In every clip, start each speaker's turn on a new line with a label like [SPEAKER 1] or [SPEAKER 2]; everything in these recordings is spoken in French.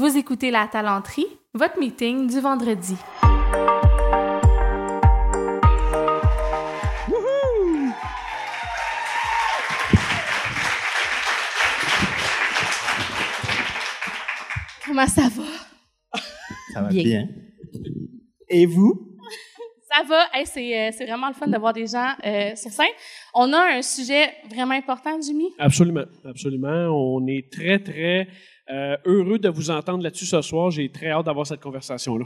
[SPEAKER 1] Vous écoutez La Talenterie, votre meeting du vendredi. Comment ça va?
[SPEAKER 2] Ça va
[SPEAKER 1] Bien.
[SPEAKER 2] bien. Et vous?
[SPEAKER 1] Ça va. Hey, c'est, euh, c'est vraiment le fun d'avoir des gens euh, sur scène. On a un sujet vraiment important, Jimmy.
[SPEAKER 3] Absolument, absolument. On est très, très euh, heureux de vous entendre là-dessus ce soir. J'ai très hâte d'avoir cette conversation-là.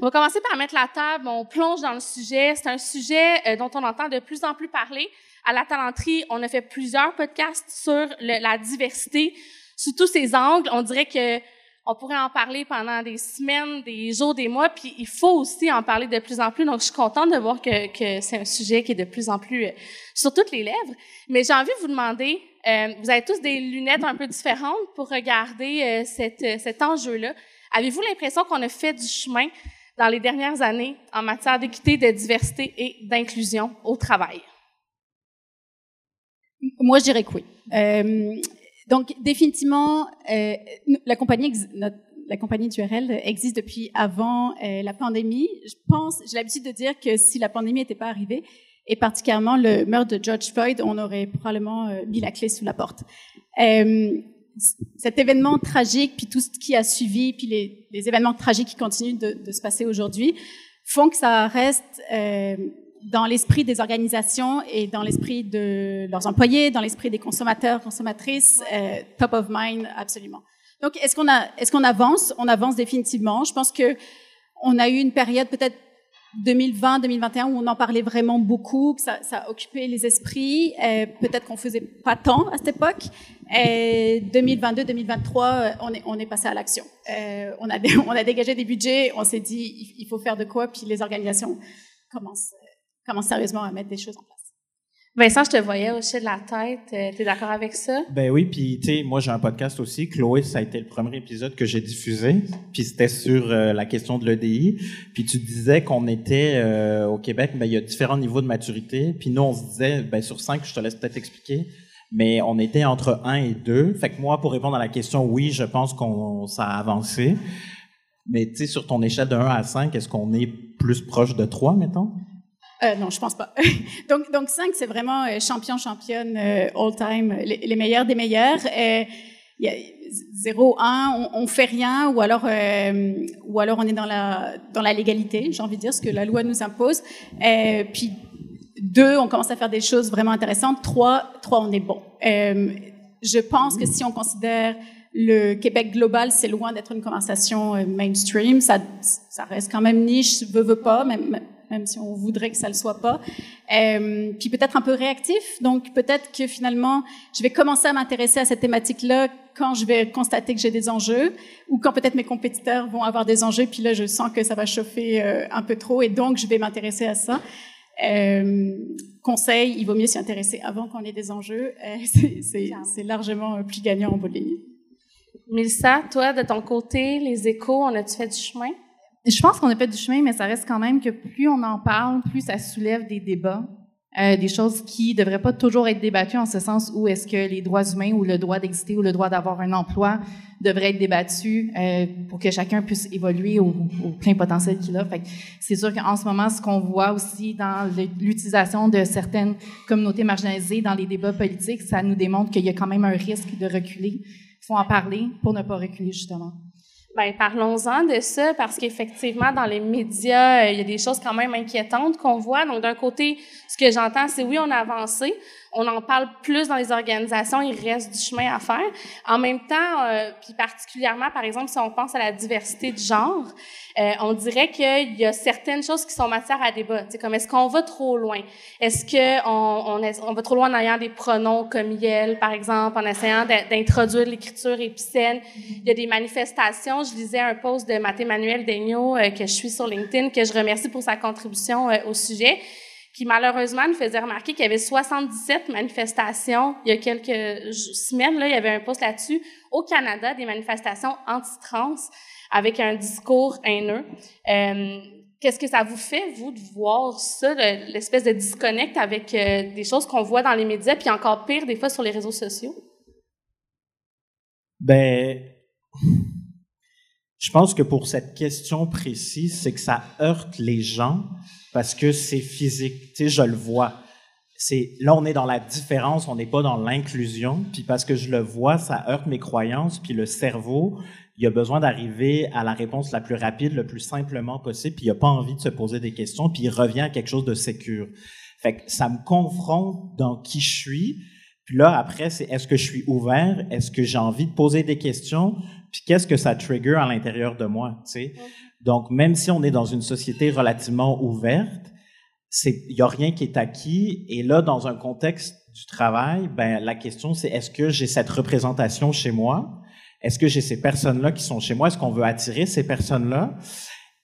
[SPEAKER 1] On va commencer par mettre la table. On plonge dans le sujet. C'est un sujet euh, dont on entend de plus en plus parler. À la talenterie, on a fait plusieurs podcasts sur la diversité sous tous ses angles. On dirait que on pourrait en parler pendant des semaines, des jours, des mois, puis il faut aussi en parler de plus en plus. Donc, je suis contente de voir que, que c'est un sujet qui est de plus en plus euh, sur toutes les lèvres. Mais j'ai envie de vous demander, euh, vous avez tous des lunettes un peu différentes pour regarder euh, euh, cet enjeu-là. Avez-vous l'impression qu'on a fait du chemin dans les dernières années en matière d'équité, de diversité et d'inclusion au travail?
[SPEAKER 4] Moi, je dirais que oui. Euh, donc, définitivement, euh, la compagnie, notre- la compagnie d'URL existe depuis avant euh, la pandémie. Je pense, j'ai l'habitude de dire que si la pandémie n'était pas arrivée, et particulièrement le meurtre de George Floyd, on aurait probablement euh, mis la clé sous la porte. Euh, cet événement tragique, puis tout ce qui a suivi, puis les, les événements tragiques qui continuent de, de se passer aujourd'hui, font que ça reste dans l'esprit des organisations et dans l'esprit de leurs employés, dans l'esprit des consommateurs, consommatrices, euh, top of mind, absolument. Donc, est-ce qu'on avance? On avance définitivement. Je pense que on a eu une période peut-être 2020-2021 où on en parlait vraiment beaucoup, que ça, ça a occupé les esprits. Euh, peut-être qu'on faisait pas tant à cette époque. Et 2022-2023, on est, passé à l'action. Euh, on, a, dégagé des budgets, on s'est dit il faut faire de quoi, puis les organisations commencent, euh, commencent sérieusement à mettre des choses en place.
[SPEAKER 1] Vincent, je te voyais hocher de la tête. Tu es d'accord avec ça?
[SPEAKER 2] Ben oui, puis tu sais, moi j'ai un podcast aussi. Chloé, ça a été le premier épisode que j'ai diffusé, puis c'était sur euh, la question de l'EDI. Puis tu disais qu'on était euh, au Québec, ben il y a différents niveaux de maturité. Puis nous on se disait, ben sur cinq, je te laisse peut-être expliquer, mais on était entre un et deux. Fait que moi, pour répondre à la question, oui, je pense qu'on ça a avancé. Mais tu sais, sur ton échelle de 1 à 5, est-ce qu'on est plus proche de 3, mettons?
[SPEAKER 4] Euh, non, je pense pas. donc, donc 5, c'est vraiment euh, champion, championne, euh, all-time, les, les meilleurs des meilleurs. Il y a 0, 1, on, on fait rien, ou alors, ou alors on est dans la, dans la légalité, j'ai envie de dire, ce que la loi nous impose. Puis deux, on commence à faire des choses vraiment intéressantes. Trois, trois, on est bon. Je pense que si on considère le Québec global, c'est loin d'être une conversation mainstream. Ça, ça reste quand même niche, veut, veut pas, même, même si on voudrait que ça le soit pas. Euh, puis peut-être un peu réactif. Donc peut-être que finalement, je vais commencer à m'intéresser à cette thématique-là quand je vais constater que j'ai des enjeux ou quand peut-être mes compétiteurs vont avoir des enjeux. Puis là, je sens que ça va chauffer euh, un peu trop et donc je vais m'intéresser à ça. Euh, conseil, il vaut mieux s'y intéresser avant qu'on ait des enjeux. C'est- largement plus gagnant en bout de ligne.
[SPEAKER 1] Mélissa, toi, de ton côté, les échos, on a-tu fait du chemin?
[SPEAKER 5] Je pense qu'on a fait du chemin, mais ça reste quand même que plus on en parle, plus ça soulève des débats, euh, des choses qui devraient pas toujours être débattues en ce sens où est-ce que les droits humains ou le droit d'exister ou le droit d'avoir un emploi devraient être débattus euh, pour que chacun puisse évoluer au, plein potentiel qu'il a. C'est sûr qu'en ce moment, ce qu'on voit aussi dans l'utilisation de certaines communautés marginalisées dans les débats politiques, ça nous démontre qu'il y a quand même un risque de reculer. Il faut en parler pour ne pas reculer, justement.
[SPEAKER 1] Ben, parlons-en de ça, parce qu'effectivement, dans les médias, euh, il y a des choses quand même inquiétantes qu'on voit. Donc, d'un côté, ce que j'entends, c'est oui, on a avancé, on en parle plus dans les organisations, il reste du chemin à faire. En même temps, euh, puis particulièrement, par exemple, si on pense à la diversité de genre, euh, on dirait qu'il y a certaines choses qui sont matière à débat. C'est comme, est-ce qu'on va trop loin? Est-ce qu'on on, est- on va trop loin en ayant des pronoms comme Yel, par exemple, en essayant d'in- d'introduire l'écriture épicène? Il y a des manifestations. Je lisais un post de Mathé Manuel Daigneault euh, que je suis sur LinkedIn, que je remercie pour sa contribution euh, au sujet, qui malheureusement nous faisait remarquer qu'il y avait 77 manifestations il y a quelques semaines. Là, il y avait un post là-dessus au Canada, des manifestations anti-trans avec un discours haineux. Euh, Qu'est-ce que ça vous fait, vous, de voir ça, le- l'espèce de disconnect avec euh, des choses qu'on voit dans les médias, puis encore pire, des fois, sur les réseaux sociaux?
[SPEAKER 2] Ben, Je pense que pour cette question précise, c'est que ça heurte les gens parce que c'est physique. Tu sais, je le vois. C'est là, on est dans la différence, on n'est pas dans l'inclusion. Puis parce que je le vois, ça heurte mes croyances. Puis le cerveau, il a besoin d'arriver à la réponse la plus rapide, le plus simplement possible. Puis il a pas envie de se poser des questions. Puis il revient à quelque chose de sécure. Ça me confronte dans qui je suis. Puis là, après, c'est est-ce que je suis ouvert? Est-ce que j'ai envie de poser des questions? Puis qu'est-ce que ça trigger à l'intérieur de moi, tu sais? Donc, même si on est dans une société relativement ouverte, c'est, il y a rien qui est acquis. Et là, dans un contexte du travail, ben, la question, c'est est-ce que j'ai cette représentation chez moi? Est-ce que j'ai ces personnes-là qui sont chez moi? Est-ce qu'on veut attirer ces personnes-là?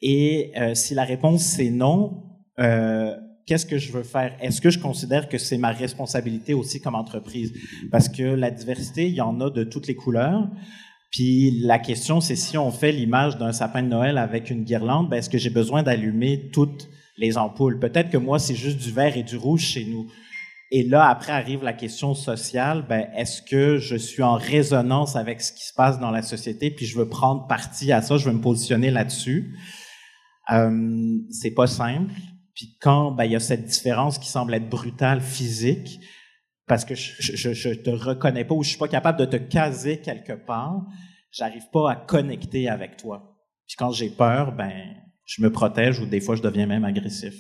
[SPEAKER 2] Et euh, si la réponse c'est non, euh, qu'est-ce que je veux faire? Est-ce que je considère que c'est ma responsabilité aussi comme entreprise? Parce que la diversité, il y en a de toutes les couleurs. Puis la question, c'est si on fait l'image d'un sapin de Noël avec une guirlande, ben, est-ce que j'ai besoin d'allumer toutes les ampoules? Peut-être que moi, c'est juste du vert et du rouge chez nous. Et là, après arrive la question sociale, ben, est-ce que je suis en résonance avec ce qui se passe dans la société, puis je veux prendre parti à ça, je veux me positionner là-dessus? Euh, c'est pas simple. Puis quand ben, il y a cette différence qui semble être brutale, physique, parce que je, je, je, te reconnais pas ou je suis pas capable de te caser quelque part, j'arrive pas à connecter avec toi. Puis quand j'ai peur, ben je me protège ou des fois je deviens même agressif.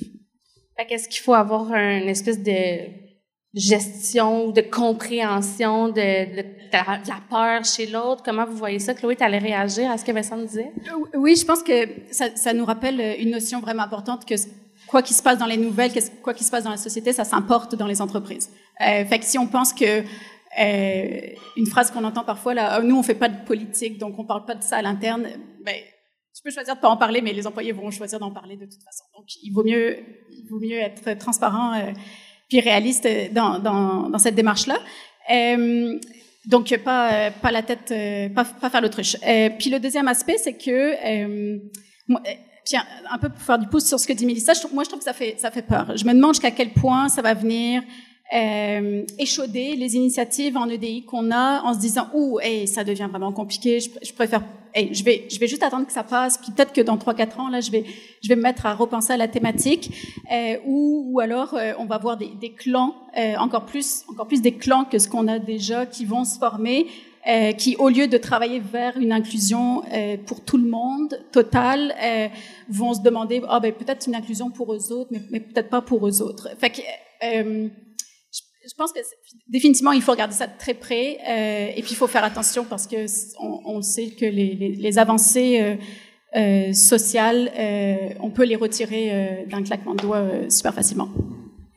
[SPEAKER 1] Qu'est-ce qu'il faut avoir une espèce de gestion, de compréhension de, de, de la peur chez l'autre? Comment vous voyez ça? Chloé, tu allais réagir à ce que Vincent disait?
[SPEAKER 4] Oui, je pense que ça, ça nous rappelle une notion vraiment importante que quoi qu'il se passe dans les nouvelles, quoi qu'il se passe dans la société, ça s'importe dans les entreprises. Euh, fait que si on pense que euh, une phrase qu'on entend parfois là, oh, nous on fait pas de politique, donc on parle pas de ça à l'interne, ben tu peux choisir de pas en parler, mais les employés vont choisir d'en parler de toute façon. Donc il vaut mieux, être transparent euh, puis réaliste dans, dans, cette démarche là. Euh, donc pas la tête, euh, pas, pas faire l'autruche. Euh, puis le deuxième aspect, c'est que puis un peu pour faire du pouce sur ce que dit Mélissa, moi je trouve que ça fait, ça fait peur. Je me demande jusqu'à quel point ça va venir euh, échauder les initiatives en EDI qu'on a en se disant ouh hey, ça devient vraiment compliqué je, je préfère hey, je vais je vais juste attendre que ça passe puis peut-être que dans trois quatre ans là je vais je vais me mettre à repenser à la thématique euh, ou ou alors euh, on va voir des, des clans euh, encore plus encore plus des clans que ce qu'on a déjà qui vont se former euh, qui, au lieu de travailler vers une inclusion euh, pour tout le monde, totale, euh, vont se demander, ah ben peut-être une inclusion pour eux autres, mais, mais peut-être pas pour eux autres. Fait que, euh, je, pense que définitivement il faut regarder ça de très près, euh, et puis il faut faire attention parce que on, sait que les, les, les avancées sociales, on peut les retirer d'un claquement de doigts super facilement.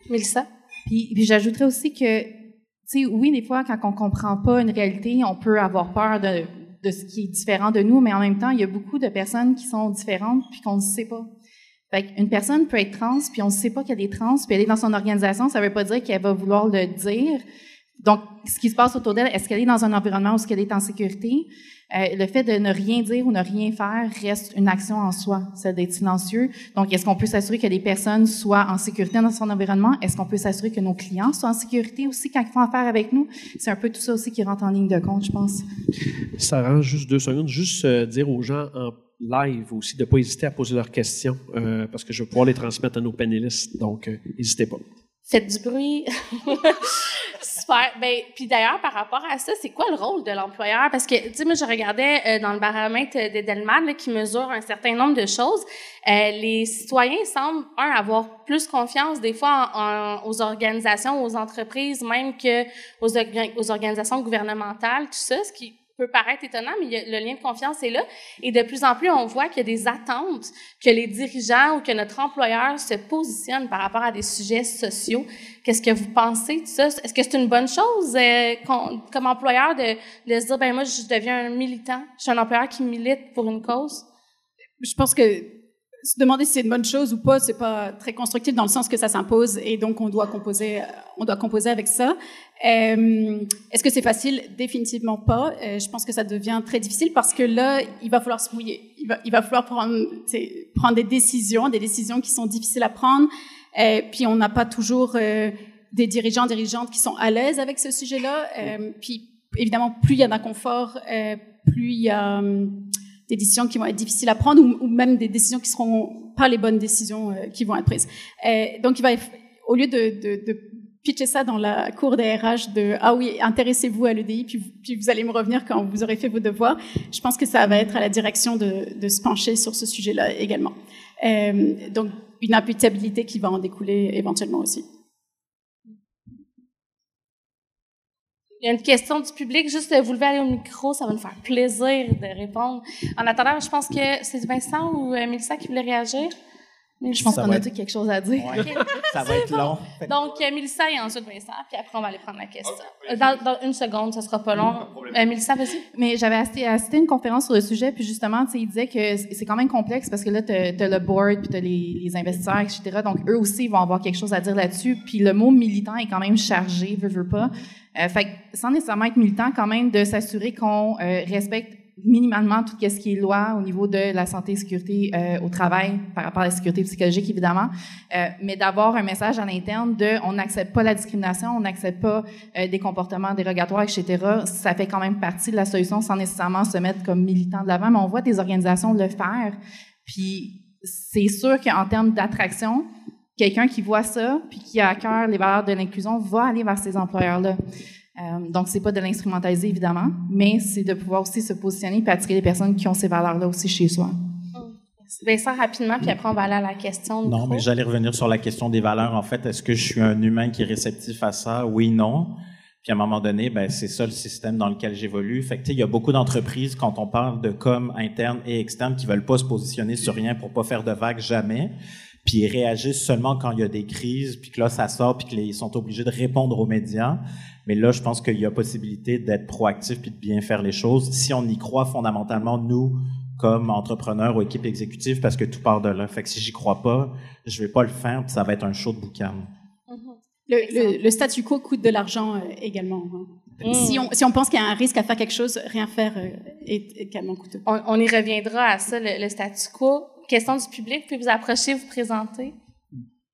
[SPEAKER 1] Mélissa?
[SPEAKER 5] Puis, puis j'ajouterais aussi que sais, oui, des fois, quand on comprend pas une réalité, on peut avoir peur de, de ce qui est différent de nous, mais en même temps, il y a beaucoup de personnes qui sont différentes puis qu'on ne sait pas. Fait une personne peut être trans, puis on ne sait pas qu'elle est trans, puis elle est dans son organisation, ça ne veut pas dire qu'elle va vouloir le dire. Donc, ce qui se passe autour d'elle, est-ce qu'elle est dans un environnement où est-ce qu'elle est en sécurité? Euh, le fait de ne rien dire ou ne rien faire reste une action en soi, celle d'être silencieux. Donc, est-ce qu'on peut s'assurer que les personnes soient en sécurité dans son environnement? Est-ce qu'on peut s'assurer que nos clients soient en sécurité aussi quand ils font affaire avec nous? C'est un peu tout ça aussi qui rentre en ligne de compte, je pense.
[SPEAKER 3] Ça rend juste deux secondes. Juste euh, dire aux gens en live aussi de ne pas hésiter à poser leurs questions euh, parce que je vais pouvoir les transmettre à nos panélistes. Donc, n'hésitez pas.
[SPEAKER 1] Faites du bruit. Super. Ben, puis d'ailleurs, par rapport à ça, c'est quoi le rôle de l'employeur? Parce que, tu sais, moi, je regardais euh, dans le baromètre d'Edelman qui mesure un certain nombre de choses. Euh, les citoyens semblent, un, avoir plus confiance des fois en, en, aux organisations, aux entreprises, même que aux, aux organisations gouvernementales, tout ça, ce qui peut paraître étonnant, mais le lien de confiance est là. Et de plus en plus, on voit qu'il y a des attentes que les dirigeants ou que notre employeur se positionne par rapport à des sujets sociaux. Qu'est-ce que vous pensez de ça? Est-ce que c'est une bonne chose euh, comme employeur de, de se dire, ben moi, je deviens un militant, je suis un employeur qui milite pour une cause?
[SPEAKER 4] Je pense que se demander si c'est une bonne chose ou pas, c'est pas très constructif dans le sens que ça s'impose et donc on doit composer, on doit composer avec ça. Euh, Est-ce que c'est facile? Définitivement pas. Euh, je pense que ça devient très difficile parce que là, il va falloir se mouiller. Il va, il va falloir prendre, prendre des décisions, des décisions qui sont difficiles à prendre. Euh, puis on n'a pas toujours euh, des dirigeants, dirigeantes qui sont à l'aise avec ce sujet-là. Euh, puis évidemment, plus il y a d'inconfort, plus il y a des décisions qui vont être difficiles à prendre ou, même des décisions qui seront pas les bonnes décisions euh, qui vont être prises. Donc, il va, au lieu de, de, de pitcher ça dans la cour des RH de ah oui intéressez-vous à l'EDI puis, puis vous allez me revenir quand vous aurez fait vos devoirs. Je pense que ça va être à la direction de, de se pencher sur ce sujet-là également. Euh, donc une imputabilité qui va en découler éventuellement aussi.
[SPEAKER 1] Il y a une question du public. Juste vous lever aller au micro, ça va nous faire plaisir de répondre. En attendant, je pense que c'est Vincent ou euh, Mélissa qui voulait réagir.
[SPEAKER 5] Je pense qu'on a
[SPEAKER 2] être-
[SPEAKER 5] tous quelque chose à dire.
[SPEAKER 2] Ouais. Ça va être long.
[SPEAKER 1] Donc, euh, Mélissa et ensuite Vincent, puis après, on va aller prendre la question. Euh, Dans, dans une seconde, ça sera pas long. Euh, Mélissa, vas-y.
[SPEAKER 5] Mais j'avais assisté, assisté à une conférence sur le sujet, puis justement, tu sais, il disait que c'est quand même complexe parce que là, tu as, le board, puis tu as les, les investisseurs, etc. Donc, eux aussi, ils vont avoir quelque chose à dire là-dessus. Puis le mot militant est quand même chargé, veut, veut pas. Euh, fait que, sans nécessairement être militant, quand même, de s'assurer qu'on euh, respecte minimalement tout ce qui est loi au niveau de la santé et sécurité euh, au travail par rapport à la sécurité psychologique évidemment. Euh, mais d'avoir un message à l'interne de on n'accepte pas la discrimination on n'accepte pas euh, des comportements dérogatoires etc ça fait quand même partie de la solution sans nécessairement se mettre comme militant de l'avant. Mais on voit des organisations le faire. Puis c'est sûr qu'en termes d'attraction quelqu'un qui voit ça puis qui a à cœur les valeurs de l'inclusion va aller vers ces employeurs là euh, donc, c'est pas de l'instrumentaliser, évidemment, mais c'est de pouvoir aussi se positionner et attirer les personnes qui ont ces valeurs-là aussi chez soi.
[SPEAKER 1] Vincent, rapidement, puis après, on va aller à la question.
[SPEAKER 2] Non, mais j'allais revenir sur la question des valeurs. En fait, est-ce que je suis un humain qui est réceptif à ça? Oui, non. Puis à un moment donné, ben, c'est ça le système dans lequel j'évolue. Fait que, tu sais, il y a beaucoup d'entreprises, quand on parle de com interne et externe, qui veulent pas se positionner sur rien pour pas faire de vagues jamais. Puis ils réagissent seulement quand il y a des crises, puis que là, ça sort, puis qu'ils sont obligés de répondre aux médias. Mais là, je pense qu'il y a possibilité d'être proactif puis de bien faire les choses. Si on y croit fondamentalement, nous, comme entrepreneurs ou équipe exécutive, parce que tout part de là. Fait que si j'y crois pas, je vais pas le faire, puis ça va être un show de boucan.
[SPEAKER 4] Le, le- le statu quo coûte de l'argent euh, également. hein.
[SPEAKER 1] Mm.
[SPEAKER 4] Si, on, si on pense qu'il y a un risque à faire quelque chose, rien faire euh, est est également coûteux.
[SPEAKER 1] On, on y reviendra à ça, le, le statu quo. Question du public, puis vous approchez, vous présenter.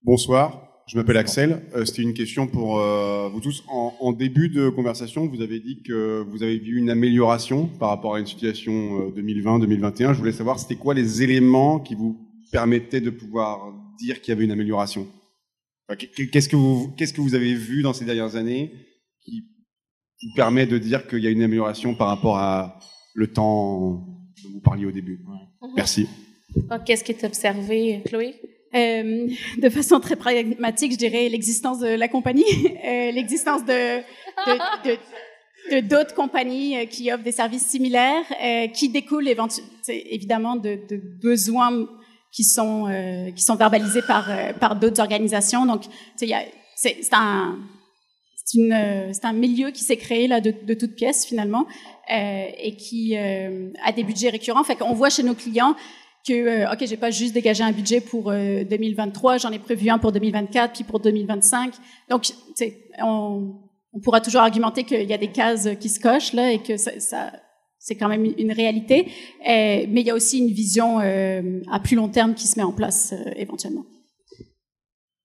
[SPEAKER 6] Bonsoir, je m'appelle Axel. Euh, C'était une question pour euh, vous tous. En, en début de conversation, vous avez dit que vous avez vu une amélioration par rapport à une situation euh, 2020-2021. Je voulais savoir c'était quoi les éléments qui vous permettaient de pouvoir dire qu'il y avait une amélioration? Enfin, Qu'est-ce que vous qu'est-ce que vous avez vu dans ces dernières années qui vous permet de dire qu'il y a une amélioration par rapport à le temps dont vous parliez au début? Merci.
[SPEAKER 1] Donc, qu'est-ce qui est observé, Chloé?
[SPEAKER 4] Euh, de façon très pragmatique, je dirais l'existence de la compagnie, euh, l'existence de d'autres compagnies euh, qui offrent des services similaires, qui découlent évidemment de, besoins qui sont qui sont verbalisés par par d'autres organisations. Donc, c'est un c'est un milieu qui s'est créé là de, de toutes pièces finalement et qui a des budgets récurrents. Fait qu'on voit chez nos clients que euh, ok j'ai pas juste dégagé un budget pour euh, 2023 j'en ai prévu un pour 2024 puis pour 2025 donc tu sais on, pourra toujours argumenter qu'il y a des cases qui se cochent là et que ça, c'est quand même une réalité Euh, mais il y a aussi une vision euh, à plus long terme qui se met en place euh, éventuellement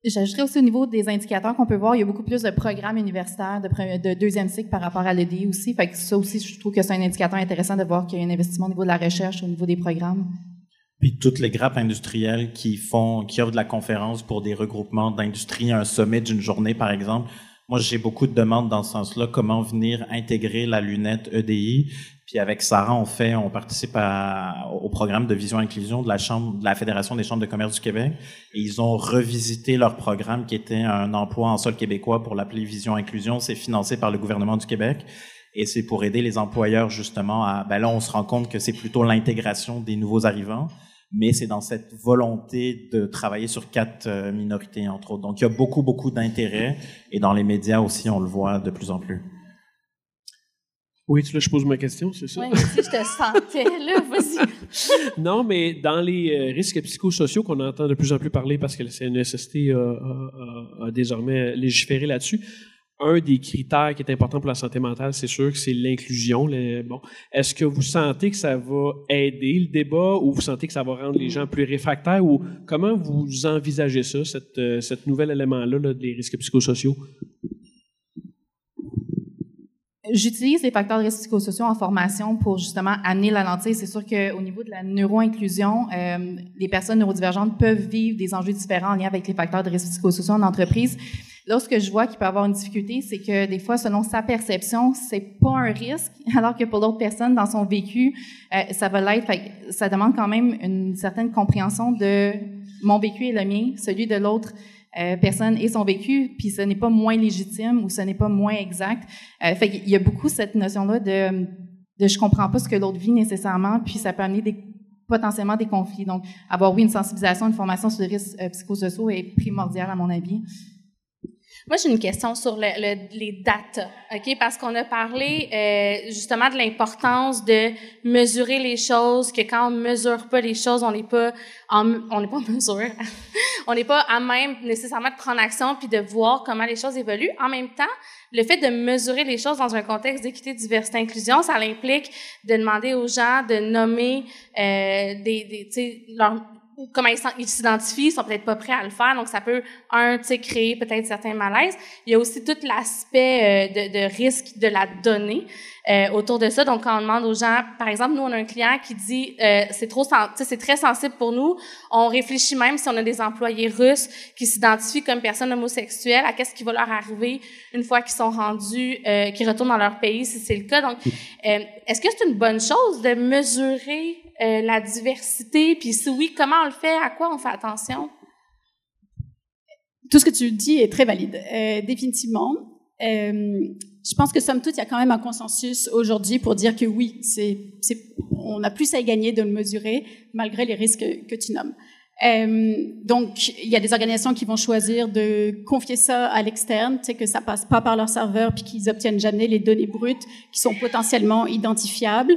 [SPEAKER 5] J'ajouterais aussi au niveau des indicateurs qu'on peut voir, il y a beaucoup plus de programmes universitaires de, deuxième cycle par rapport à l'EDI aussi. Ça aussi, je trouve que c'est un indicateur intéressant de voir qu'il y a un investissement au niveau de la recherche, au niveau des programmes.
[SPEAKER 2] Puis toutes les grappes industrielles qui font, qui offrent de la conférence pour des regroupements d'industrie, un sommet d'une journée, par exemple. Moi, j'ai beaucoup de demandes dans ce sens-là. Comment venir intégrer la lunette EDI? Puis avec Sarah, on fait, on participe à- au programme de vision inclusion de la chambre, de la Fédération des chambres de commerce du Québec. Et ils ont revisité leur programme qui était un emploi en sol québécois pour l'appeler Vision Inclusion. C'est financé par le gouvernement du Québec. Et c'est pour aider les employeurs justement à, ben là, on se rend compte que c'est plutôt l'intégration des nouveaux arrivants mais c'est dans cette volonté de travailler sur quatre euh, minorités, entre autres. Donc, il y a beaucoup, beaucoup d'intérêt, et dans les médias aussi, on le voit de plus en plus.
[SPEAKER 3] Oui, tu là, je pose ma question, c'est ça?
[SPEAKER 1] Oui, si je te sentais, là, vas-y.
[SPEAKER 3] Non, mais dans les euh, risques psychosociaux qu'on entend de plus en plus parler parce que le CNSST a, a- a- a désormais légiféré là-dessus, un des critères qui est important pour la santé mentale, c'est sûr que c'est l'inclusion. Bon, est-ce que vous sentez que ça va aider le débat ou vous sentez que ça va rendre les gens plus réfractaires ou comment vous envisagez ça, cette, euh, nouvel élément-là là, des risques psychosociaux?
[SPEAKER 5] j'utilise les facteurs de risque psychosociaux en formation pour justement amener la lentille. C'est sûr qu'au niveau de la neuroinclusion, euh, les personnes neurodivergentes peuvent vivre des enjeux différents en lien avec les facteurs de risque psychosociaux en entreprise. Là, ce que je vois qui peut avoir une difficulté, c'est que des fois, selon sa perception, c'est pas un risque, alors que pour d'autres personnes, dans son vécu, euh, ça va l'être. Ça demande quand même une certaine compréhension de mon vécu et le mien, celui de l'autre euh, personne et son vécu, puis ce n'est pas moins légitime ou ce n'est pas moins exact. Euh, fait qu'il y a beaucoup cette notion-là de, de je comprends pas ce que l'autre vit nécessairement, puis ça peut amener des, potentiellement des conflits. Donc, avoir oui une sensibilisation, une formation sur les risques euh, psychosociaux est primordial à mon avis.
[SPEAKER 1] Moi, j'ai une question sur le, les data, OK? Parce qu'on a parlé euh, justement de l'importance de mesurer les choses, que quand on mesure pas les choses, on n'est pas en, on n'est pas en mesure, on n'est pas à même nécessairement de prendre action puis de voir comment les choses évoluent. En même temps, le fait de mesurer les choses dans un contexte d'équité, diversité, inclusion, ça implique de demander aux gens de nommer euh, des, des leur, comment ils s'identifient, ils sont peut-être pas prêts à le faire, donc ça peut, un, tu sais, créer peut-être certains malaises. Il y a aussi tout l'aspect euh, de, de, risque de la donnée euh, autour de ça. Donc, quand on demande aux gens, par exemple, nous, on a un client qui dit, euh, c'est trop, c'est très sensible pour nous. On réfléchit même si on a des employés russes qui s'identifient comme personnes homosexuelles, à qu'est-ce qui va leur arriver une fois qu'ils sont rendus, euh, qu'ils retournent dans leur pays, si c'est le cas. Donc, euh, est-ce que c'est une bonne chose de mesurer euh, la diversité? Puis si oui, comment on le fait? À quoi on fait attention?
[SPEAKER 4] Tout ce que tu dis est très valide, euh, définitivement. Euh, je pense que somme toute, il y a quand même un consensus aujourd'hui pour dire que oui, c'est, on a plus à y gagner de le mesurer malgré les risques que, tu nommes. Donc, il y a des organisations qui vont choisir de confier ça à l'externe, sais, que ça passe pas par leur serveur, puis qu'ils obtiennent jamais les données brutes qui sont potentiellement identifiables.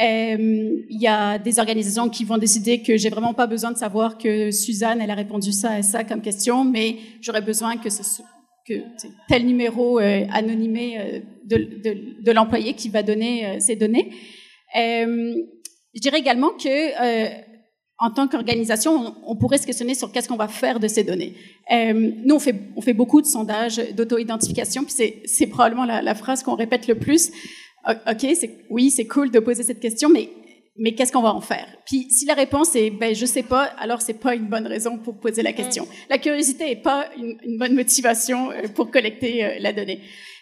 [SPEAKER 4] Euh, il y a des organisations qui vont décider que j'ai vraiment pas besoin de savoir que Suzanne, elle a répondu ça et ça comme question, mais j'aurais besoin que ce, tel numéro euh, anonymé euh, de, l'employé qui va donner ces données. Je dirais également que en tant qu'organisation, on, pourrait se questionner sur qu'est-ce qu'on va faire de ces données. nous, on fait, beaucoup de sondages d'auto-identification, puis c'est probablement la phrase qu'on répète le plus. OK, oui, c'est cool de poser cette question, mais mais qu'est-ce qu'on va en faire? Puis si la réponse est ben je sais pas, alors c'est pas une bonne raison pour poser la question. La curiosité est pas une, une bonne motivation euh, pour collecter euh, la donnée.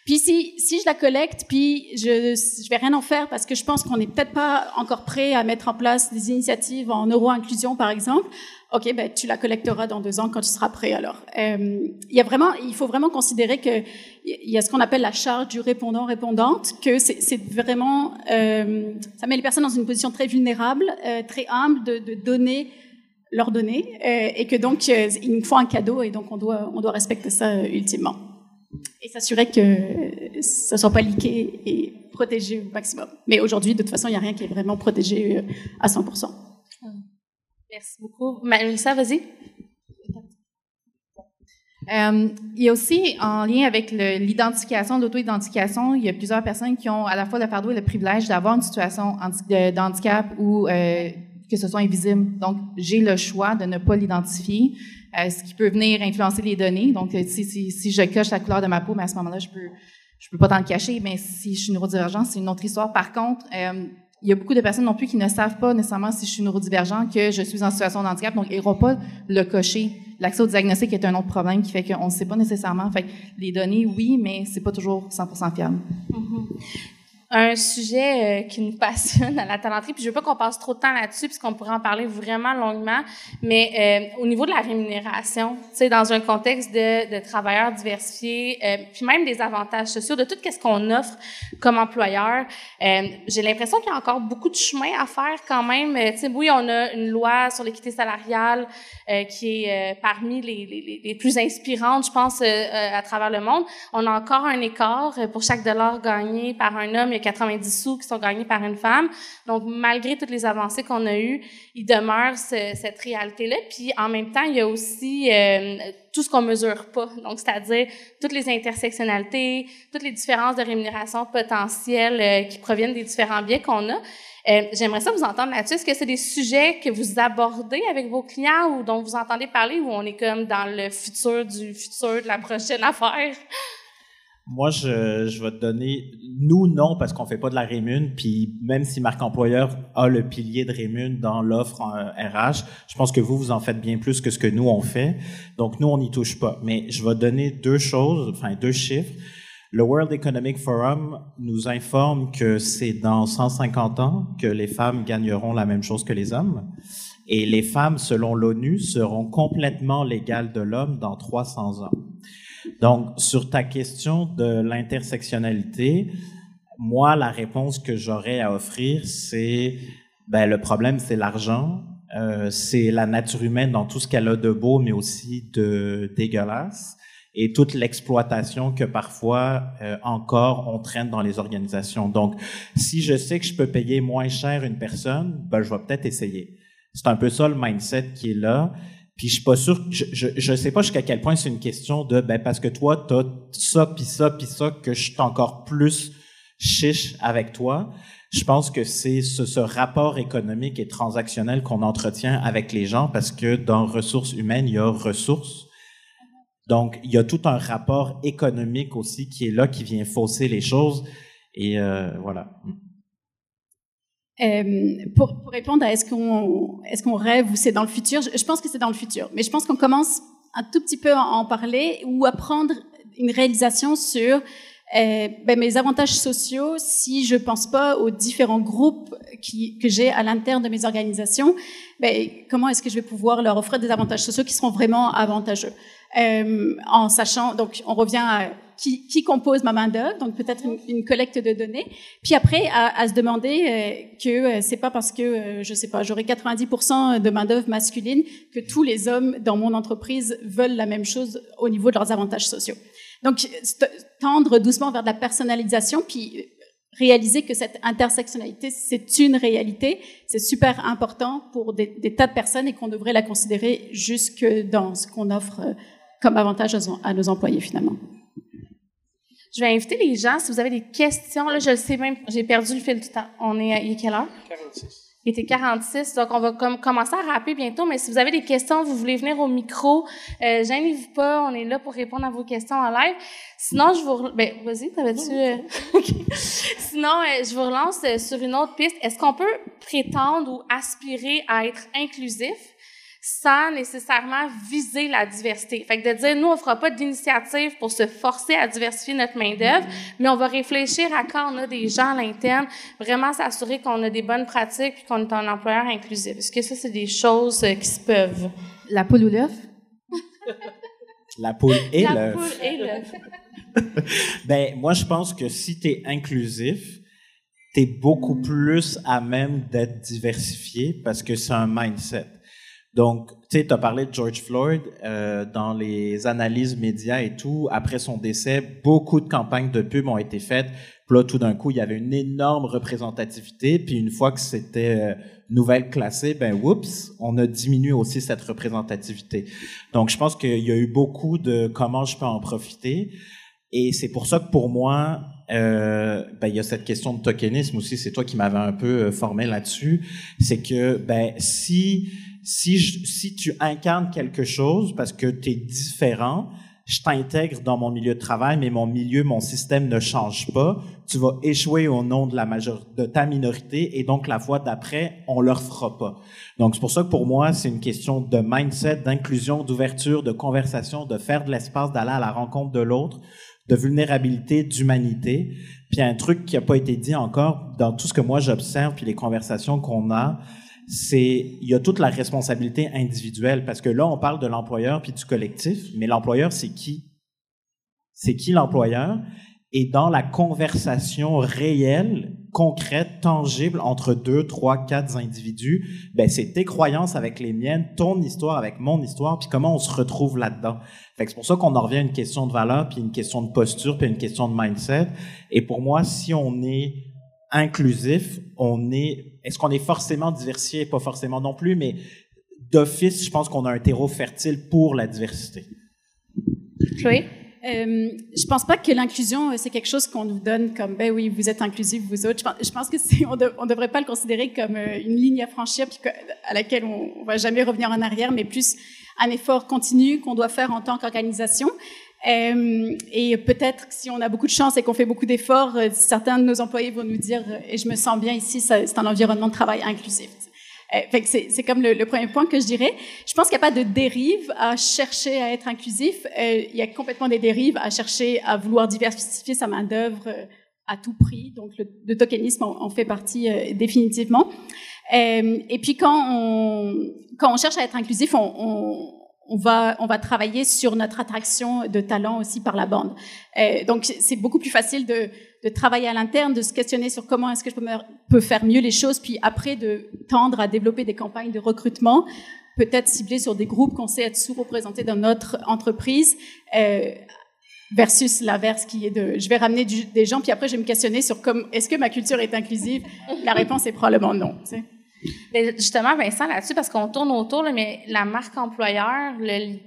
[SPEAKER 4] Puis si si je la collecte, puis je je vais rien en faire parce que je pense qu'on n'est peut-être pas encore prêt à mettre en place des initiatives en euro-inclusion par exemple. OK, ben, tu la collecteras dans deux ans quand tu seras prêt. Alors, euh, il y a vraiment, il faut vraiment considérer que il y a ce qu'on appelle la charge du répondant-répondante, que c'est vraiment, euh, ça met les personnes dans une position très vulnérable, euh, très humble de, de, donner leurs données, euh, et que donc euh, il nous faut un cadeau, et donc on doit, on doit respecter ça euh, ultimement et s'assurer que ça soit pas liqué et protégé au maximum. Mais aujourd'hui, de toute façon, il n'y a rien qui est vraiment protégé à 100%.
[SPEAKER 1] Merci beaucoup. Mélissa, vas-y.
[SPEAKER 5] Euh, il y a aussi, en lien avec l'identification, l'auto-identification, il y a plusieurs personnes qui ont à la fois le fardeau et le privilège d'avoir une situation d'handicap ou euh, que ce soit invisible. Donc, j'ai le choix de ne pas l'identifier, euh, ce qui peut venir influencer les données. Donc, si, si, si, je coche la couleur de ma peau, mais à ce moment-là, je peux, je peux pas t'en cacher, mais si je suis neurodivergent, c'est une autre histoire. Par contre, euh, il y a beaucoup de personnes non plus qui ne savent pas nécessairement si je suis neurodivergent, que je suis en situation de handicap, donc ils n'iront pas le cocher. L'accès au diagnostic est un autre problème qui fait qu'on ne sait pas nécessairement. Fait les données, oui, mais c'est pas toujours 100% fiable.
[SPEAKER 1] Mm-hmm un sujet euh, qui nous passionne à la talenterie, puis je veux pas qu'on passe trop de temps là-dessus, puisqu'on pourrait en parler vraiment longuement, mais euh, au niveau de la rémunération, tu sais, dans un contexte de, de travailleurs diversifiés, euh, puis même des avantages sociaux, de tout ce qu'on offre comme employeur, euh, j'ai l'impression qu'il y a encore beaucoup de chemin à faire quand même. Euh, tu sais, oui, on a une loi sur l'équité salariale qui est parmi les, les, les, plus inspirantes, je pense, à travers le monde. On a encore un écart pour chaque dollar gagné par un homme 90 sous qui sont gagnés par une femme. Donc, malgré toutes les avancées qu'on a eues, il demeure cette réalité-là. Puis, en même temps, il y a aussi euh, tout ce qu'on mesure pas. Donc, c'est-à-dire toutes les intersectionnalités, toutes les différences de rémunération potentielles euh, qui proviennent des différents biais qu'on a. Euh, J'aimerais ça vous entendre là-dessus. Est-ce que c'est des sujets que vous abordez avec vos clients ou dont vous entendez parler ou on est comme dans le futur du futur de la prochaine affaire?
[SPEAKER 2] Moi, je, je vais te donner, nous, non, parce qu'on fait pas de la rémun, puis même si Marc Employeur a le pilier de rémun dans l'offre RH, je pense que vous, vous en faites bien plus que ce que nous, on fait. Donc, nous, on n'y touche pas. Mais je vais donner deux choses, enfin, deux chiffres. Le World Economic Forum nous informe que c'est dans 150 ans que les femmes gagneront la même chose que les hommes. Et les femmes, selon l'ONU, seront complètement légales de l'homme dans 300 ans. Donc, sur ta question de l'intersectionnalité, moi, la réponse que j'aurais à offrir, c'est ben, le problème, c'est l'argent, euh, c'est la nature humaine dans tout ce qu'elle a de beau, mais aussi de dégueulasse, et toute l'exploitation que parfois euh, encore on traîne dans les organisations. Donc, si je sais que je peux payer moins cher une personne, ben, je vais peut-être essayer. C'est un peu ça le mindset qui est là. Puis je suis pas sûr, je, je, je sais pas jusqu'à quel point c'est une question de, ben parce que toi, t'as ça, puis ça, puis ça, que je suis encore plus chiche avec toi. Je pense que c'est ce, ce, rapport économique et transactionnel qu'on entretient avec les gens parce que dans ressources humaines, il y a ressources. Donc, il y a tout un rapport économique aussi qui est là, qui vient fausser les choses. Et euh, voilà.
[SPEAKER 4] Euh, pour, pour, répondre à est-ce qu'on est-ce qu'on rêve ou c'est dans le futur, je, pense que c'est dans le futur, mais je pense qu'on commence un tout petit peu à en parler ou à prendre une réalisation sur euh, ben, mes avantages sociaux si je pense pas aux différents groupes qui, que j'ai à l'intérieur de mes organisations. Ben, comment est-ce que je vais pouvoir leur offrir des avantages sociaux qui seront vraiment avantageux? Euh, en sachant donc on revient à qui, qui compose ma main d'œuvre, donc peut-être une, une, collecte de données. Puis après, à, à se demander euh, que euh, c'est pas parce que euh, je sais pas, j'aurai 90% de main d'œuvre masculine que tous les hommes dans mon entreprise veulent la même chose au niveau de leurs avantages sociaux. Donc tendre doucement vers de la personnalisation, puis réaliser que cette intersectionnalité, c'est une réalité, c'est super important pour des, des, tas de personnes et qu'on devrait la considérer jusque dans ce qu'on offre comme avantage à nos employés finalement.
[SPEAKER 1] Je vais inviter les gens, si vous avez des questions, là, je le sais même, j'ai perdu le fil du temps. On est, il est quelle heure?
[SPEAKER 3] 46.
[SPEAKER 1] Il était 46, donc on va comme commencer à rapper bientôt, mais si vous avez des questions, vous voulez venir au micro, euh, gênez-vous pas, on est là pour répondre à vos questions en live. Sinon, je vous, ben, vas-y, t'avais-tu, euh... Sinon, euh, je vous relance euh, sur une autre piste. Est-ce qu'on peut prétendre ou aspirer à être inclusif? Sans nécessairement viser la diversité. Fait que de dire, nous, on fera pas d'initiative pour se forcer à diversifier notre main-d'œuvre, mais on va réfléchir à quand on a des gens à l'interne, vraiment s'assurer qu'on a des bonnes pratiques puis qu'on est un employeur inclusif. Est-ce que ça, c'est des choses euh, qui se peuvent?
[SPEAKER 5] La poule ou l'œuf?
[SPEAKER 2] La poule et l'œuf.
[SPEAKER 1] La poule et l'œuf.
[SPEAKER 2] ben, moi, je pense que si tu es inclusif, tu es beaucoup plus à même d'être diversifié parce que c'est un mindset. Donc, tu sais, tu as parlé de George Floyd euh, dans les analyses médias et tout. Après son décès, beaucoup de campagnes de pub ont été faites. Puis là, tout d'un coup, il y avait une énorme représentativité. Puis une fois que c'était euh, nouvelle classée, ben oups, on a diminué aussi cette représentativité. Donc, je pense qu'il y a eu beaucoup de comment je peux en profiter. Et c'est pour ça que pour moi, euh, ben, il y a cette question de tokenisme aussi. C'est toi qui m'avais un peu formé là-dessus. C'est que ben si si, je, si tu incarnes quelque chose parce que tu es différent, je t'intègre dans mon milieu de travail, mais mon milieu, mon système ne change pas. Tu vas échouer au nom de la de ta minorité et donc la fois d'après, on leur fera pas. Donc c'est pour ça que pour moi, c'est une question de mindset, d'inclusion, d'ouverture, de conversation, de faire de l'espace, d'aller à la rencontre de l'autre, de vulnérabilité, d'humanité. Puis un truc qui a pas été dit encore dans tout ce que moi j'observe puis les conversations qu'on a, c'est il y a toute la responsabilité individuelle parce que là on parle de l'employeur puis du collectif, mais l'employeur c'est qui? C'est qui l'employeur? Et dans la conversation réelle, concrète, tangible entre deux, trois, quatre individus, ben c'est tes croyances avec les miennes, ton histoire avec mon histoire, puis comment on se retrouve là-dedans. C'est pour ça qu'on en revient à une question de valeur, puis une question de posture, puis une question de mindset. Et pour moi, si on est inclusif, on est, est-ce qu'on est forcément diversifié? Pas forcément non plus, mais d'office, je pense qu'on a un terreau fertile pour la diversité.
[SPEAKER 1] Chloé?
[SPEAKER 4] Euh, je pense pas que l'inclusion c'est quelque chose qu'on nous donne comme ben oui vous êtes inclusif vous autres. Je pense, je pense que c'est on, de, on devrait pas le considérer comme euh, une ligne à franchir à laquelle on, on va jamais revenir en arrière, mais plus un effort continu qu'on doit faire en tant qu'organisation. Euh, et peut-être que si on a beaucoup de chance et qu'on fait beaucoup d'efforts, euh, certains de nos employés vont nous dire euh, et je me sens bien ici, c'est un environnement de travail inclusif. C'est comme le, premier point que je dirais. Je pense qu'il n'y a pas de dérive à chercher à être inclusif. Il y a complètement des dérives à chercher à vouloir diversifier sa main d'œuvre à tout prix. Donc le, tokenisme en, en, fait partie définitivement. et puis quand on quand on cherche à être inclusif, on, on on va, on va travailler sur notre attraction de talent aussi par la bande. Euh, donc, c'est beaucoup plus facile de, de travailler à l'interne, de se questionner sur comment est-ce que je peux, faire mieux les choses, puis après de tendre à développer des campagnes de recrutement, peut-être ciblées sur des groupes qu'on sait être sous-représentés dans notre entreprise, euh, versus l'inverse qui est de je vais ramener des gens, puis après je vais me questionner sur est-ce que ma culture est inclusive? La réponse est probablement non. Tu sais.
[SPEAKER 1] Justement, Vincent, là-dessus, parce qu'on tourne autour, là, mais la marque employeur,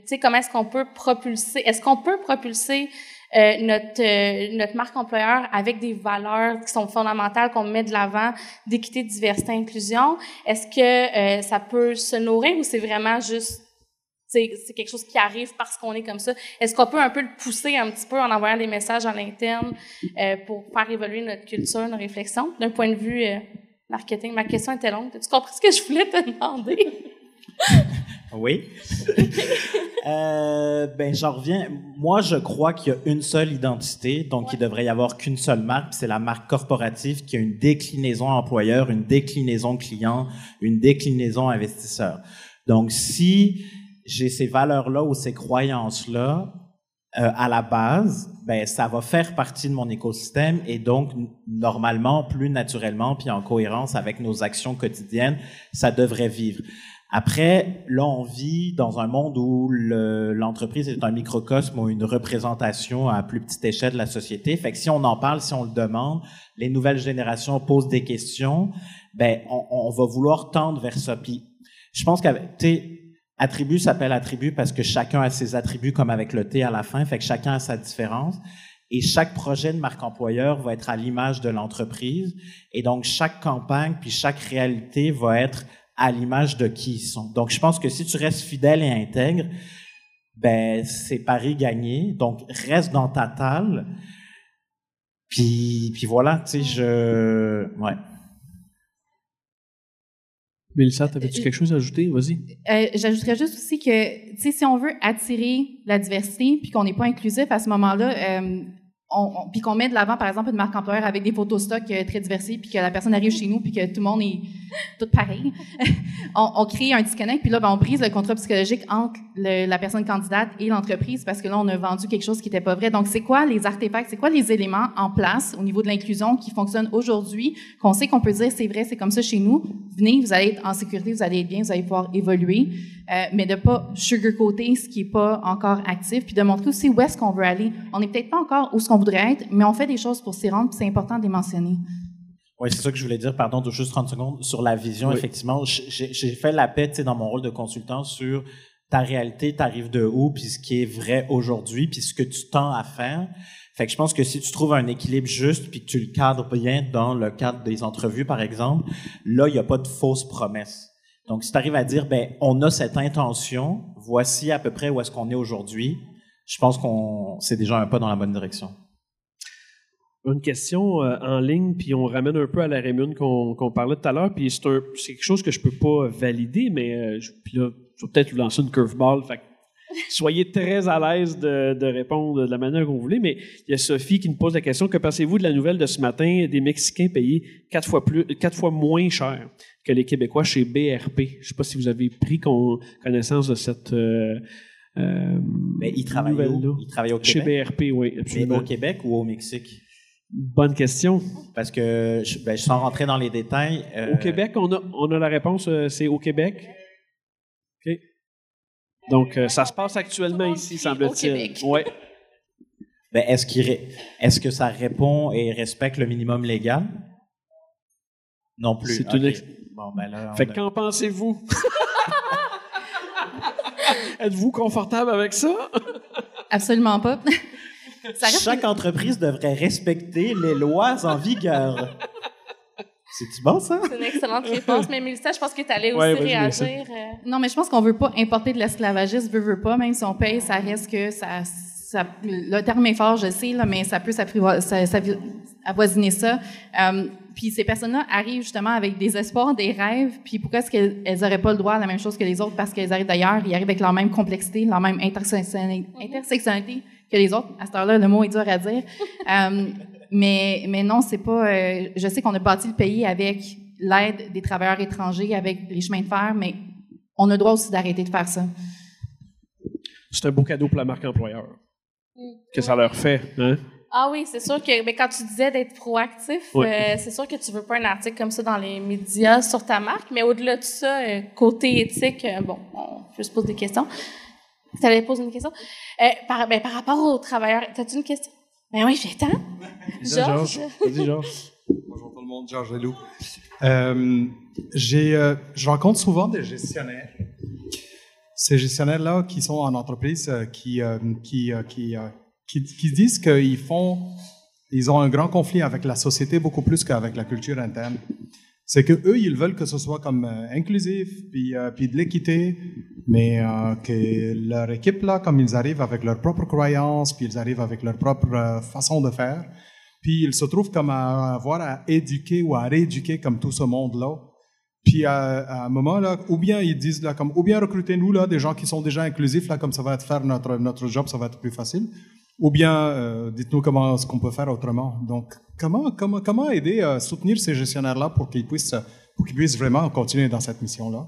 [SPEAKER 1] sais, comment est-ce qu'on peut propulser, est-ce qu'on peut propulser euh, notre euh, notre marque employeur avec des valeurs qui sont fondamentales qu'on met de l'avant d'équité, diversité, inclusion? Est-ce que euh, ça peut se nourrir ou c'est vraiment juste c'est quelque chose qui arrive parce qu'on est comme ça? Est-ce qu'on peut un peu le pousser un petit peu en envoyant des messages à l'interne euh, pour faire évoluer notre culture, nos réflexions, d'un point de vue euh, marketing? Ma question était longue. Tu comprends ce que je voulais te demander?
[SPEAKER 2] oui. euh, ben, j'en reviens. Moi, je crois qu'il y a une seule identité, donc ouais. il devrait y avoir qu'une seule marque, c'est la marque corporative qui a une déclinaison employeur, une déclinaison client, une déclinaison investisseur. Donc, si j'ai ces valeurs-là ou ces croyances-là euh, à la base, ben ça va faire partie de mon écosystème et donc normalement, plus naturellement, puis en cohérence avec nos actions quotidiennes, ça devrait vivre. Après, là, on vit dans un monde où l'entreprise est un microcosme ou une représentation à plus petite échelle de la société. Fait que si on en parle, si on le demande, les nouvelles générations posent des questions, ben on, va vouloir tendre vers ça. Puis, je pense qu'avec, Attribut s'appelle attribut parce que chacun a ses attributs comme avec le T à la fin, fait que chacun a sa différence. Et chaque projet de marque employeur va être à l'image de l'entreprise. Et donc, chaque campagne puis chaque réalité va être à l'image de qui ils sont. Donc, je pense que si tu restes fidèle et intègre, ben, c'est pari gagné. Donc, reste dans ta talle. Puis, puis voilà, tu sais, je, ouais.
[SPEAKER 3] Mélissa, t'avais-tu quelque chose à ajouter? Vas-y.
[SPEAKER 5] Euh, J'ajouterais juste aussi que, tu sais, si on veut attirer la diversité, puis qu'on n'est pas inclusif à ce moment-là, euh, on, puis qu'on met de l'avant, par exemple, une marque employeur avec des photos stock euh, très diversifiées, puis que la personne arrive chez nous, puis que tout le monde est tout pareil, on, on, crée un disconnect, puis là, ben, on brise le contrat psychologique entre le, la personne candidate et l'entreprise, parce que là, on a vendu quelque chose qui n'était pas vrai. Donc, c'est quoi les artefacts, c'est quoi les éléments en place au niveau de l'inclusion qui fonctionnent aujourd'hui, qu'on sait qu'on peut dire, c'est vrai, c'est comme ça chez nous, venez, vous allez être en sécurité, vous allez être bien, vous allez pouvoir évoluer, euh, mais de pas sugarcoater ce qui est pas encore actif, puis de montrer aussi où est-ce qu'on veut aller. On n'est peut-être pas encore où ce qu'on voudrait être, mais on fait des choses pour s'y rendre, puis c'est important de les mentionner.
[SPEAKER 2] Oui, c'est ça que je voulais dire, pardon, de juste 30 secondes, sur la vision, oui. effectivement. J'ai fait la paix, dans mon rôle de consultant sur ta réalité, t'arrives de où, puis ce qui est vrai aujourd'hui, puis ce que tu tends à faire. Fait que je pense que si tu trouves un équilibre juste, puis que tu le cadres bien dans le cadre des entrevues, par exemple, là, il n'y a pas de fausses promesses. Donc, si tu arrives à dire, ben, on a cette intention, voici à peu près où est-ce qu'on est aujourd'hui, je pense qu'on c'est déjà un pas dans la bonne direction.
[SPEAKER 3] Une question euh, en ligne, puis on ramène un peu à la rémune qu'on qu parlait tout à l'heure, puis c'est quelque chose que je peux pas valider, mais euh, je, puis là, je vais peut-être vous lancer une curveball, fait soyez très à l'aise de, de, répondre de la manière vous voulez, mais il y a Sophie qui nous pose la question, que pensez-vous de la nouvelle de ce matin des Mexicains payés quatre fois, plus, quatre fois moins cher que les Québécois chez BRP? Je ne sais pas si vous avez pris connaissance de cette... Euh,
[SPEAKER 2] euh, mais ils travaillent où? Ils travaillent au Québec?
[SPEAKER 3] Chez BRP, oui,
[SPEAKER 2] absolument. Mais au Québec ou au Mexique?
[SPEAKER 3] Bonne question.
[SPEAKER 2] Parce que, je, ben, sans rentrer dans les détails...
[SPEAKER 3] Euh... Au Québec, on a, on a la réponse, euh, c'est au Québec. OK. Donc, euh, ça se passe actuellement ici, semble-t-il. Ouais.
[SPEAKER 2] Ben, est-ce qu'il est-ce que ça répond et respecte le minimum légal? Non plus.
[SPEAKER 3] C'est okay. ex... bon, ben là, fait a... qu'en pensez-vous? Êtes-vous confortable avec ça?
[SPEAKER 5] Absolument pas.
[SPEAKER 2] Chaque entreprise devrait respecter les lois en vigueur. C'est-tu bon, ça?
[SPEAKER 1] C'est une excellente réponse. Mais Mélissa, je pense que tu allais aussi ouais, réagir.
[SPEAKER 5] Euh... Non, mais je pense qu'on veut pas importer de l'esclavagisme, veut, veut pas. Même si on paye, ça reste que ça ça, le terme est fort, je sais, là, mais ça peut avoisiner ça. Euh, puis ces personnes-là arrivent justement avec des espoirs, des rêves, puis pourquoi est-ce qu'elles n'auraient pas le droit à la même chose que les autres? Parce qu'elles arrivent d'ailleurs, ils arrivent avec leur même complexité, leur même intersectionnalité, que les autres. À cette heure-là, le mot est dur à dire. euh, mais, mais non, c'est pas... Euh, je sais qu'on a bâti le pays avec l'aide des travailleurs étrangers, avec les chemins de fer, mais on a le droit aussi d'arrêter de faire ça.
[SPEAKER 3] C'est un beau cadeau pour la marque employeur. Que ça leur fait, hein?
[SPEAKER 1] Ah oui, c'est sûr que mais quand tu disais d'être proactif, euh, c'est sûr que tu veux pas un article comme ça dans les médias sur ta marque, mais au-delà de ça, euh, côté éthique, euh, bon, on peut se poser des questions. Tu allais poser une question? par, ben, par rapport aux travailleurs, as-tu une question? Ben oui, j'ai temps.
[SPEAKER 3] Georges. Vas-y, Georges.
[SPEAKER 7] Bonjour tout le monde, Georges Leloup. j'ai, je rencontre souvent des gestionnaires. Ces gestionnaires-là qui sont en entreprise, qui, qui, qui qui, disent qu'ils font, ils ont un grand conflit avec la société beaucoup plus qu'avec la culture interne. C'est que eux, ils veulent que ce soit comme euh, inclusif, puis, euh, puis de l'équité, mais euh, que leur équipe là, comme ils arrivent avec leurs propres croyances, puis ils arrivent avec leur propre façon de faire, puis ils se trouvent comme à avoir à éduquer ou à rééduquer comme tout ce monde-là. Puis à, un moment là, ou bien ils disent là comme, ou bien recruter nous là des gens qui sont déjà inclusifs là, comme ça va être faire notre notre job, ça va être plus facile. Ou bien, euh, dites-nous comment ce qu'on peut faire autrement. Donc, comment, comment, comment aider à soutenir ces gestionnaires-là pour qu'ils puissent, pour qu'ils puissent vraiment continuer dans cette mission-là?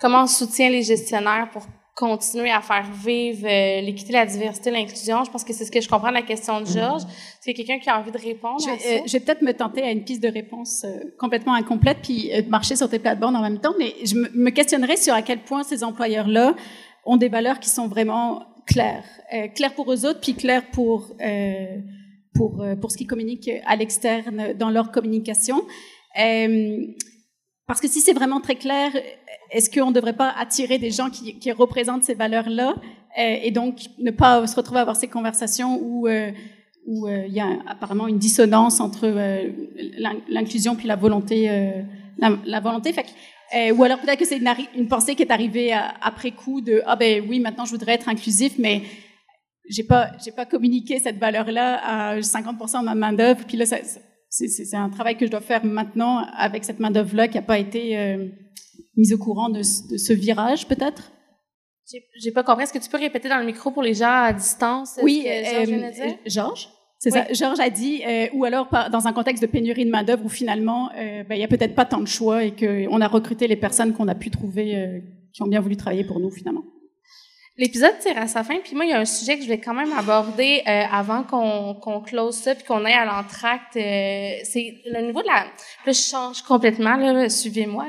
[SPEAKER 1] Comment on soutient les gestionnaires pour continuer à faire vivre euh, l'équité, la diversité, l'inclusion? Je pense que c'est ce que je comprends de la question de Georges. C'est quelqu'un qui a envie de répondre
[SPEAKER 4] je,
[SPEAKER 1] à ça?
[SPEAKER 4] Euh, je vais peut-être me tenter à une piste de réponse complètement incomplète puis marcher sur tes plates-bandes en même temps, mais je me, me questionnerais sur à quel point ces employeurs-là ont des valeurs qui sont vraiment clair, euh, clair pour eux autres, puis clair pour euh, pour euh, pour ce qui communique à l'externe dans leur communication. Parce que si c'est vraiment très clair, est-ce qu'on ne devrait pas attirer des gens qui, qui représentent ces valeurs-là et donc ne pas se retrouver à avoir ces conversations où où il y a apparemment une dissonance entre l'inclusion puis la volonté la, la volonté? Fait euh, ou alors peut-être que c'est une, pensée qui est arrivée euh, après coup de ah ben oui maintenant je voudrais être inclusif mais j'ai pas j'ai pas communiqué cette valeur là à 50% de ma main d'œuvre puis là c'est un travail que je dois faire maintenant avec cette main d'œuvre là qui a pas été euh, mise au courant de, de ce virage peut-être?
[SPEAKER 1] J'ai pas compris. Est-ce que tu peux répéter dans le micro pour les gens à distance?
[SPEAKER 4] Oui, Georges. C'est ça. Georges a dit, euh, ou alors dans un contexte de pénurie de main-d'œuvre où finalement, euh, ben, il n'y a peut-être pas tant de choix et qu'on a recruté les personnes qu'on a pu trouver euh, qui ont bien voulu travailler pour nous finalement.
[SPEAKER 1] L'épisode tire à sa fin, puis moi, il y a un sujet que je vais quand même aborder euh, avant qu'on qu'on close ça, puis qu'on aille à l'entracte. Euh, c'est le niveau de la... Là, je change complètement, suivez-moi.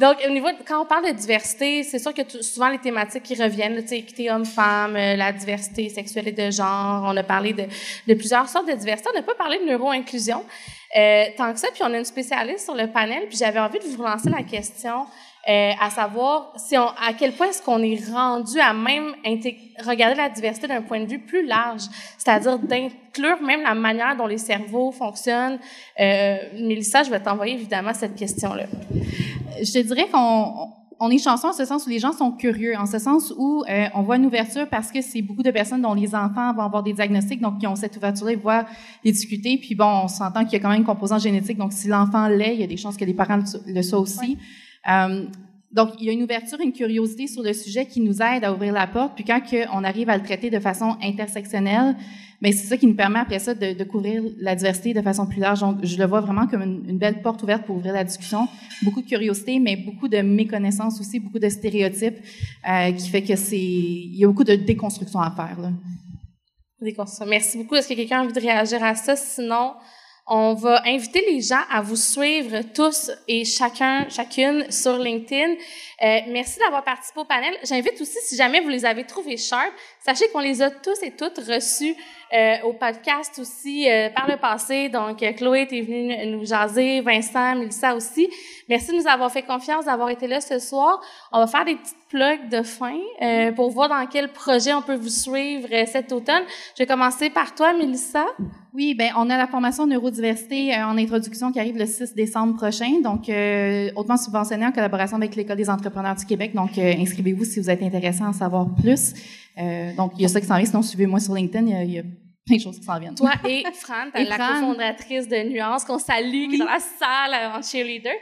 [SPEAKER 1] Donc, au niveau de, quand on parle de diversité, c'est sûr que souvent les thématiques qui reviennent, tu sais, équité homme-femme, euh, la diversité sexuelle et de genre, on a parlé de, de plusieurs sortes de diversité. On n'a pas parlé de neuro-inclusion tant que ça, puis on a une spécialiste sur le panel, puis j'avais envie de vous lancer la question... Euh, à savoir si à quel point est-ce qu'on est rendu à même regarder la diversité d'un point de vue plus large, c'est-à-dire d'inclure même la manière dont les cerveaux fonctionnent. Euh, Mélissa, je vais t'envoyer évidemment cette question-là.
[SPEAKER 5] Je te dirais qu'on on est chanceux en ce sens où les gens sont curieux, en ce sens où euh, on voit une ouverture parce que c'est beaucoup de personnes dont les enfants vont avoir des diagnostics, donc qui ont cette ouverture-là, ils voient les discuter. Puis bon, on s'entend qu'il y a quand même une composante génétique, donc si l'enfant l'est, il y a des chances que les parents le soient aussi. Euh, donc, il y a une ouverture, une curiosité sur le sujet qui nous aide à ouvrir la porte. Puis quand on arrive à le traiter de façon intersectionnelle, mais c'est ça qui nous permet après ça de, de, couvrir la diversité de façon plus large. Donc, je le vois vraiment comme une, belle porte ouverte pour ouvrir la discussion. Beaucoup de curiosité, mais beaucoup de méconnaissance aussi, beaucoup de stéréotypes, euh, qui fait que c'est, il y a beaucoup de déconstruction à faire.
[SPEAKER 1] Déconstruction. Merci beaucoup. Est-ce que quelqu'un a envie de réagir à ça? Sinon, on va inviter les gens à vous suivre tous et chacun, chacune sur LinkedIn. Euh, merci d'avoir participé au panel. J'invite aussi, si jamais vous les avez trouvés sharp, sachez qu'on les a tous et toutes reçus euh, au podcast aussi euh, par le passé. Donc, Chloé est venue nous jaser, Vincent, Melissa aussi. Merci de nous avoir fait confiance, d'avoir été là ce soir. On va faire des petites plugs de fin pour voir dans quel projet on peut vous suivre cet automne. Je vais commencer par toi, Melissa.
[SPEAKER 5] Oui, ben on a la formation neurodiversité en introduction qui arrive le 6 décembre prochain, donc hautement subventionné en collaboration avec l'École des entrepreneurs du Québec. Donc, inscrivez-vous si vous êtes intéressé à en savoir plus. Euh, donc, il y a ça qui s'en vient. Sinon, suivez-moi sur LinkedIn. Il y a, il y a plein de choses qui s'en viennent.
[SPEAKER 1] Toi et Fran,
[SPEAKER 5] Et
[SPEAKER 1] la cofondatrice de Nuance, qu'on salue, qui est dans la salle euh, en cheerleader.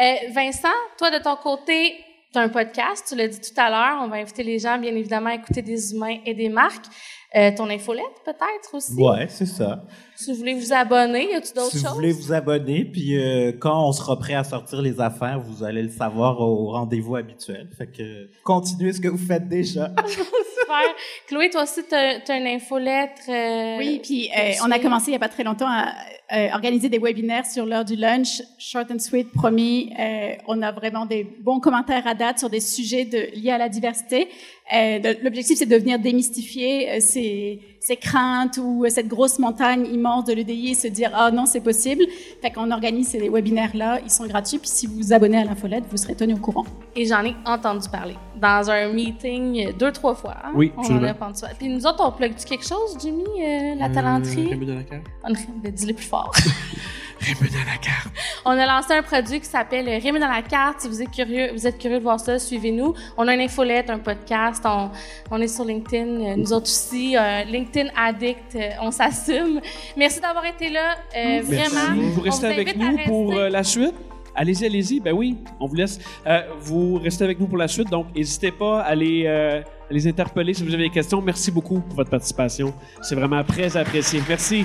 [SPEAKER 1] Euh, Vincent, toi, de ton côté, tu as un podcast, tu l'as dit tout à l'heure. On va inviter les gens, bien évidemment, à écouter des humains et des marques. Euh, ton infolette, peut-être aussi?
[SPEAKER 2] Ouais, c'est ça.
[SPEAKER 1] Si vous voulez vous abonner, y a-tu d'autres
[SPEAKER 2] Si
[SPEAKER 1] choses?
[SPEAKER 2] vous voulez vous abonner, puis euh, quand on sera prêt à sortir les affaires, vous allez le savoir au rendez-vous habituel. Fait que continuez ce que vous faites déjà.
[SPEAKER 1] Super. Chloé, toi aussi, tu as, une infolettre. euh,
[SPEAKER 4] Oui, puis euh, on a commencé il n'y a pas très longtemps à euh, organiser des webinaires sur l'heure du lunch, short and sweet, promis. Euh, on a vraiment des bons commentaires à date sur des sujets de, liés à la diversité. L'objectif, c'est de venir démystifier ces, ces craintes ou euh, cette grosse montagne immense de l'EDI et se dire ah non c'est possible. Fait qu'on organise ces webinaires là, ils sont gratuits. Puis si vous vous abonnez à l'infolette, vous serez tenu au courant.
[SPEAKER 1] Et j'en ai entendu parler dans un meeting euh, deux, trois fois. hein?
[SPEAKER 3] Oui,
[SPEAKER 1] on en a entendu parler. Puis nous autres, on plug quelque chose, Jimmy, euh, la talenterie?
[SPEAKER 3] Euh, Raymond Delacare.
[SPEAKER 1] On ben, dis-le plus fort.
[SPEAKER 3] Raymond Delacare.
[SPEAKER 1] On a lancé un produit qui s'appelle Rémi dans la carte. Si vous êtes curieux, vous êtes curieux de voir ça, suivez-nous. On a une infolette, un podcast. On, on est sur LinkedIn, euh, nous autres aussi. euh, LinkedIn Addict, euh, on s'assume. Merci d'avoir été là. euh, vraiment.
[SPEAKER 3] Merci. Vous
[SPEAKER 1] On
[SPEAKER 3] restez avec nous pour euh, la suite? Allez-y, allez-y. Ben oui, on vous laisse. Euh, vous restez avec nous pour la suite. Donc, n'hésitez pas à les, euh, à les interpeller si vous avez des questions. Merci beaucoup pour votre participation. C'est vraiment très apprécié. Merci.